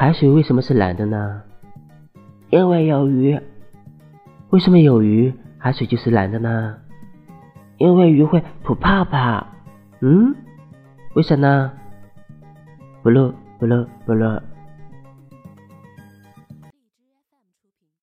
海水为什么是蓝的呢？因为有鱼。为什么有鱼？海水就是蓝的呢？因为鱼会吐泡泡。嗯，为啥呢？blue blue blue。